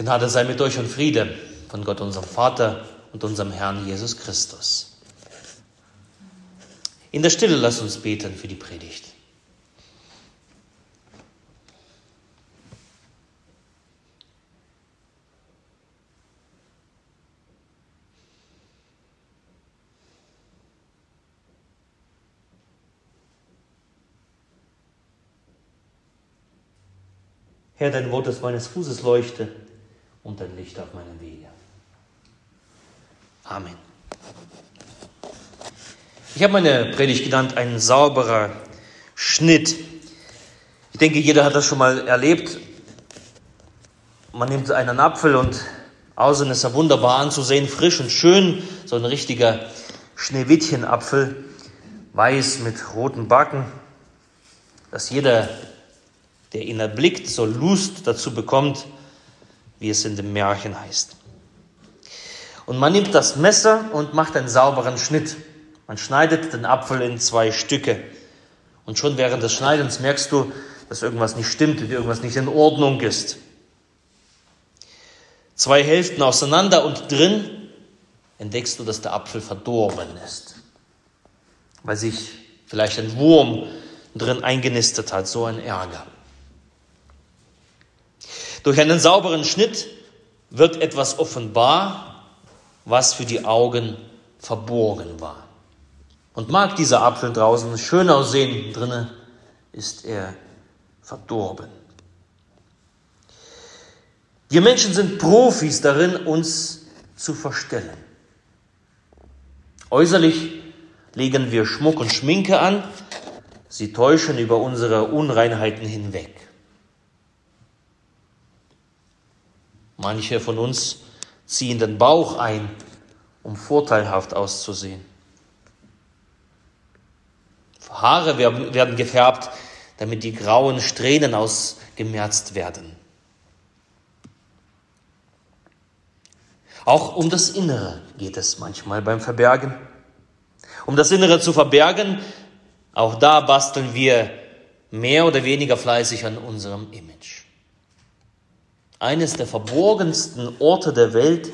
Gnade sei mit euch und Friede von Gott, unserem Vater und unserem Herrn Jesus Christus. In der Stille lasst uns beten für die Predigt. Herr, dein Wort des meines Fußes leuchte und dein Licht auf meinen Wege. Amen. Ich habe meine Predigt genannt, ein sauberer Schnitt. Ich denke, jeder hat das schon mal erlebt. Man nimmt einen Apfel und außen ist er wunderbar anzusehen, frisch und schön, so ein richtiger Schneewittchenapfel, weiß mit roten Backen, dass jeder der ihn erblickt, so Lust dazu bekommt, wie es in dem Märchen heißt. Und man nimmt das Messer und macht einen sauberen Schnitt. Man schneidet den Apfel in zwei Stücke. Und schon während des Schneidens merkst du, dass irgendwas nicht stimmt, irgendwas nicht in Ordnung ist. Zwei Hälften auseinander und drin entdeckst du, dass der Apfel verdorben ist, weil sich vielleicht ein Wurm drin eingenistet hat, so ein Ärger. Durch einen sauberen Schnitt wird etwas offenbar, was für die Augen verborgen war. Und mag dieser Apfel draußen schön aussehen, drinnen ist er verdorben. Wir Menschen sind Profis darin, uns zu verstellen. Äußerlich legen wir Schmuck und Schminke an, sie täuschen über unsere Unreinheiten hinweg. Manche von uns ziehen den Bauch ein, um vorteilhaft auszusehen. Haare werden gefärbt, damit die grauen Strähnen ausgemerzt werden. Auch um das Innere geht es manchmal beim Verbergen. Um das Innere zu verbergen, auch da basteln wir mehr oder weniger fleißig an unserem Image eines der verborgensten Orte der Welt,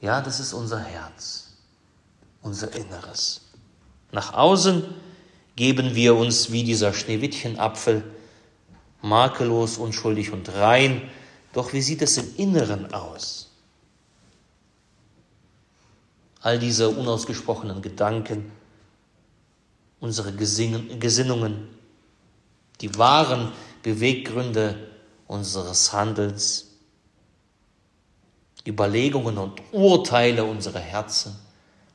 ja, das ist unser Herz, unser Inneres. Nach außen geben wir uns wie dieser Schneewittchenapfel makellos, unschuldig und rein. Doch wie sieht es im Inneren aus? All diese unausgesprochenen Gedanken, unsere Gesinnungen, die wahren Beweggründe unseres Handelns, Überlegungen und Urteile unserer Herzen,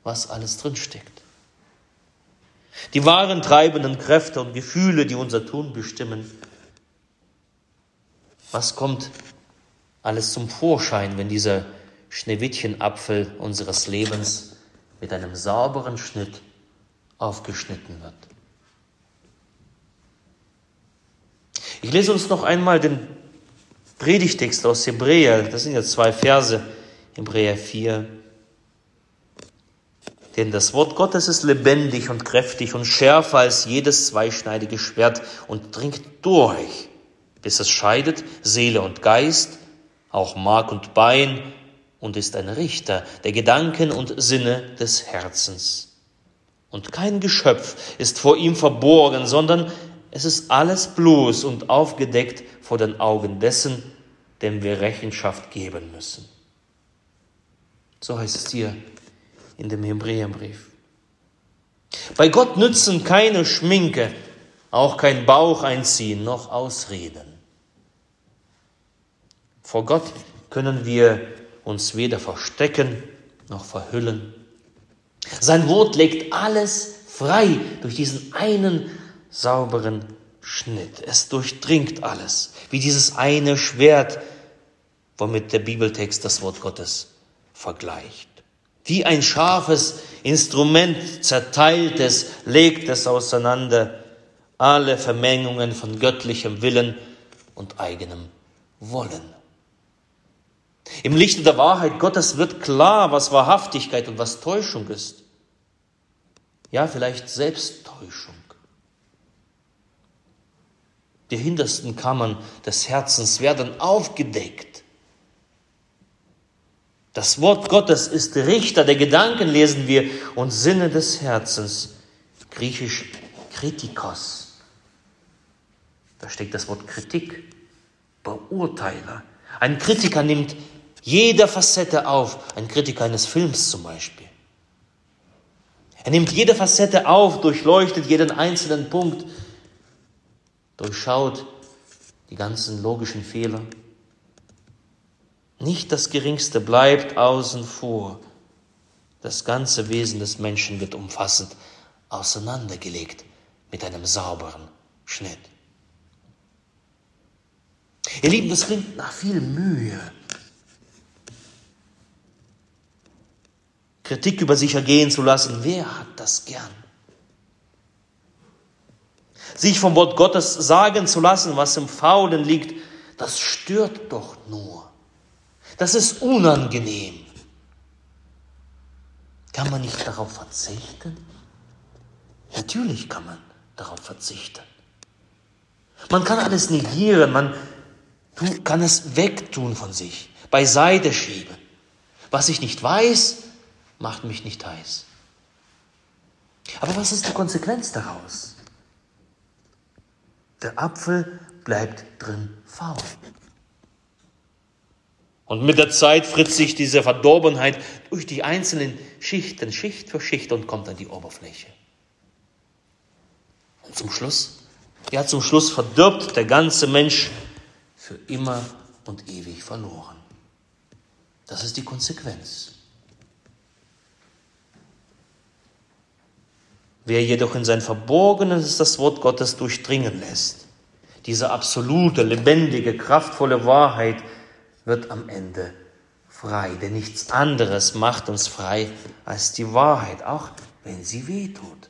was alles drinsteckt. Die wahren treibenden Kräfte und Gefühle, die unser Tun bestimmen. Was kommt alles zum Vorschein, wenn dieser Schneewittchenapfel unseres Lebens mit einem sauberen Schnitt aufgeschnitten wird? Ich lese uns noch einmal den Predigtext aus Hebräer, das sind jetzt zwei Verse, Hebräer 4. Denn das Wort Gottes ist lebendig und kräftig und schärfer als jedes zweischneidige Schwert und dringt durch, bis es scheidet Seele und Geist, auch Mark und Bein und ist ein Richter der Gedanken und Sinne des Herzens. Und kein Geschöpf ist vor ihm verborgen, sondern es ist alles bloß und aufgedeckt vor den Augen dessen, dem wir Rechenschaft geben müssen. So heißt es hier in dem Hebräerbrief. Bei Gott nützen keine Schminke, auch kein Bauch einziehen, noch Ausreden. Vor Gott können wir uns weder verstecken noch verhüllen. Sein Wort legt alles frei durch diesen einen sauberen Schnitt. Es durchdringt alles, wie dieses eine Schwert, womit der Bibeltext das Wort Gottes vergleicht. Wie ein scharfes Instrument zerteilt es, legt es auseinander, alle Vermengungen von göttlichem Willen und eigenem Wollen. Im Lichte der Wahrheit Gottes wird klar, was Wahrhaftigkeit und was Täuschung ist. Ja, vielleicht Selbsttäuschung. Die hintersten Kammern des Herzens werden aufgedeckt. Das Wort Gottes ist Richter der Gedanken, lesen wir, und Sinne des Herzens. Griechisch Kritikos. Da steckt das Wort Kritik, Beurteiler. Ein Kritiker nimmt jede Facette auf, ein Kritiker eines Films zum Beispiel. Er nimmt jede Facette auf, durchleuchtet jeden einzelnen Punkt, durchschaut die ganzen logischen Fehler. Nicht das Geringste bleibt außen vor. Das ganze Wesen des Menschen wird umfassend auseinandergelegt mit einem sauberen Schnitt. Ihr Lieben, das klingt nach viel Mühe. Kritik über sich ergehen zu lassen, wer hat das gern? Sich vom Wort Gottes sagen zu lassen, was im Faulen liegt, das stört doch nur. Das ist unangenehm. Kann man nicht darauf verzichten? Natürlich kann man darauf verzichten. Man kann alles negieren, man kann es wegtun von sich, beiseite schieben. Was ich nicht weiß, macht mich nicht heiß. Aber was ist die Konsequenz daraus? Der Apfel bleibt drin faul. Und mit der Zeit fritzt sich diese Verdorbenheit durch die einzelnen Schichten, Schicht für Schicht und kommt an die Oberfläche. Und zum Schluss, ja, zum Schluss verdirbt der ganze Mensch für immer und ewig verloren. Das ist die Konsequenz. Wer jedoch in sein Verborgenes das Wort Gottes durchdringen lässt, diese absolute, lebendige, kraftvolle Wahrheit wird am Ende frei. Denn nichts anderes macht uns frei als die Wahrheit, auch wenn sie weh tut.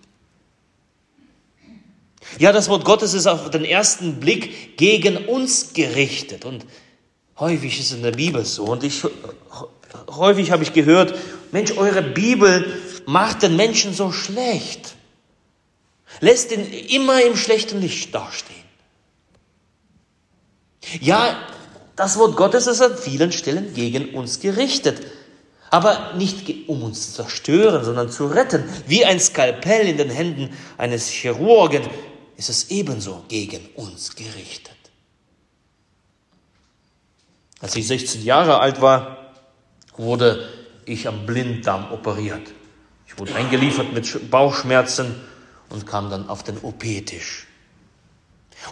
Ja, das Wort Gottes ist auf den ersten Blick gegen uns gerichtet. Und häufig ist es in der Bibel so. Und ich, häufig habe ich gehört, Mensch, eure Bibel macht den Menschen so schlecht. Lässt ihn immer im schlechten Licht dastehen. Ja, das Wort Gottes ist an vielen Stellen gegen uns gerichtet. Aber nicht um uns zu zerstören, sondern zu retten. Wie ein Skalpell in den Händen eines Chirurgen ist es ebenso gegen uns gerichtet. Als ich 16 Jahre alt war, wurde ich am Blinddarm operiert. Ich wurde eingeliefert mit Bauchschmerzen und kam dann auf den OP-Tisch.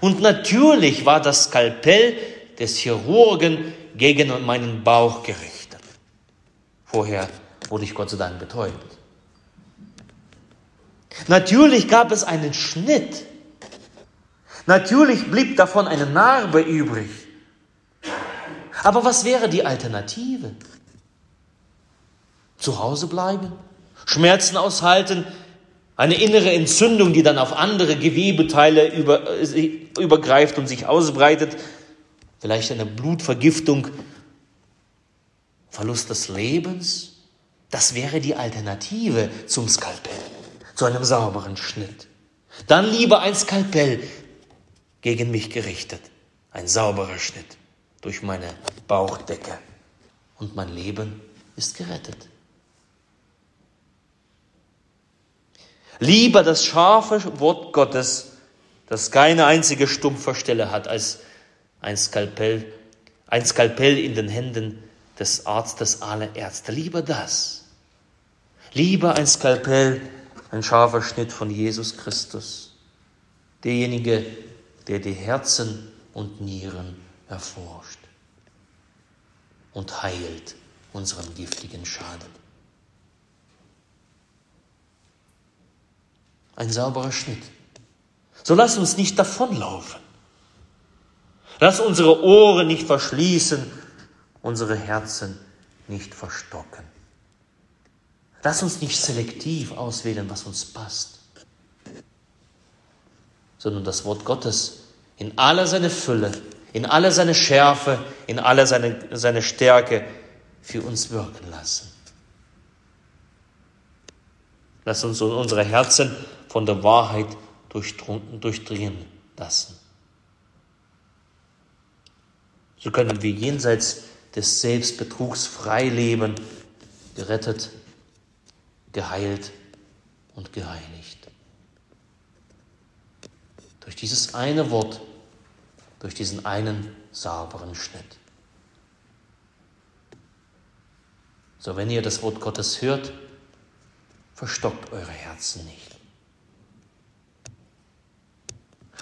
Und natürlich war das Skalpell des Chirurgen gegen meinen Bauch gerichtet. Vorher wurde ich Gott sei Dank betäubt. Natürlich gab es einen Schnitt Natürlich blieb davon eine Narbe übrig. Aber was wäre die Alternative? Zu Hause bleiben? Schmerzen aushalten? Eine innere Entzündung, die dann auf andere Gewebeteile über, äh, übergreift und sich ausbreitet? Vielleicht eine Blutvergiftung? Verlust des Lebens? Das wäre die Alternative zum Skalpell, zu einem sauberen Schnitt. Dann lieber ein Skalpell, gegen mich gerichtet. Ein sauberer Schnitt durch meine Bauchdecke. Und mein Leben ist gerettet. Lieber das scharfe Wort Gottes, das keine einzige stumpfe Stelle hat, als ein Skalpell, ein Skalpell in den Händen des Arztes aller Ärzte. Lieber das. Lieber ein Skalpell, ein scharfer Schnitt von Jesus Christus. Derjenige, der die Herzen und Nieren erforscht und heilt unseren giftigen Schaden. Ein sauberer Schnitt. So lass uns nicht davonlaufen. Lass unsere Ohren nicht verschließen, unsere Herzen nicht verstocken. Lass uns nicht selektiv auswählen, was uns passt sondern das Wort Gottes in aller seine Fülle, in aller seine Schärfe, in aller seine, seine Stärke für uns wirken lassen. Lass uns unsere Herzen von der Wahrheit durchdringen lassen. So können wir jenseits des Selbstbetrugs frei leben, gerettet, geheilt und geheiligt. Durch dieses eine Wort, durch diesen einen sauberen Schnitt. So, wenn ihr das Wort Gottes hört, verstockt eure Herzen nicht.